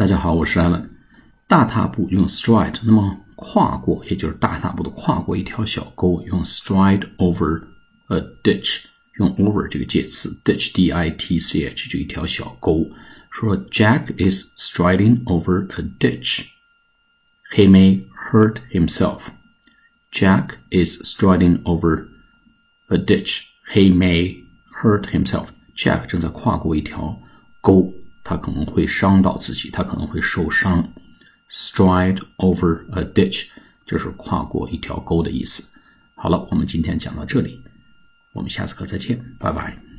大家好，我是 Allen。大踏步用 stride，那么跨过，也就是大踏步的跨过一条小沟，用 stride over a ditch，用 over 这个介词，ditch d i t c h 就一条小沟。说 Jack is striding over a ditch. He may hurt himself. Jack is striding over a ditch. He may hurt himself. Jack 正在跨过一条沟， 他可能会伤到自己，他可能会受伤。Stride over a ditch 就是跨过一条沟的意思。好了，我们今天讲到这里，我们下次课再见，拜拜。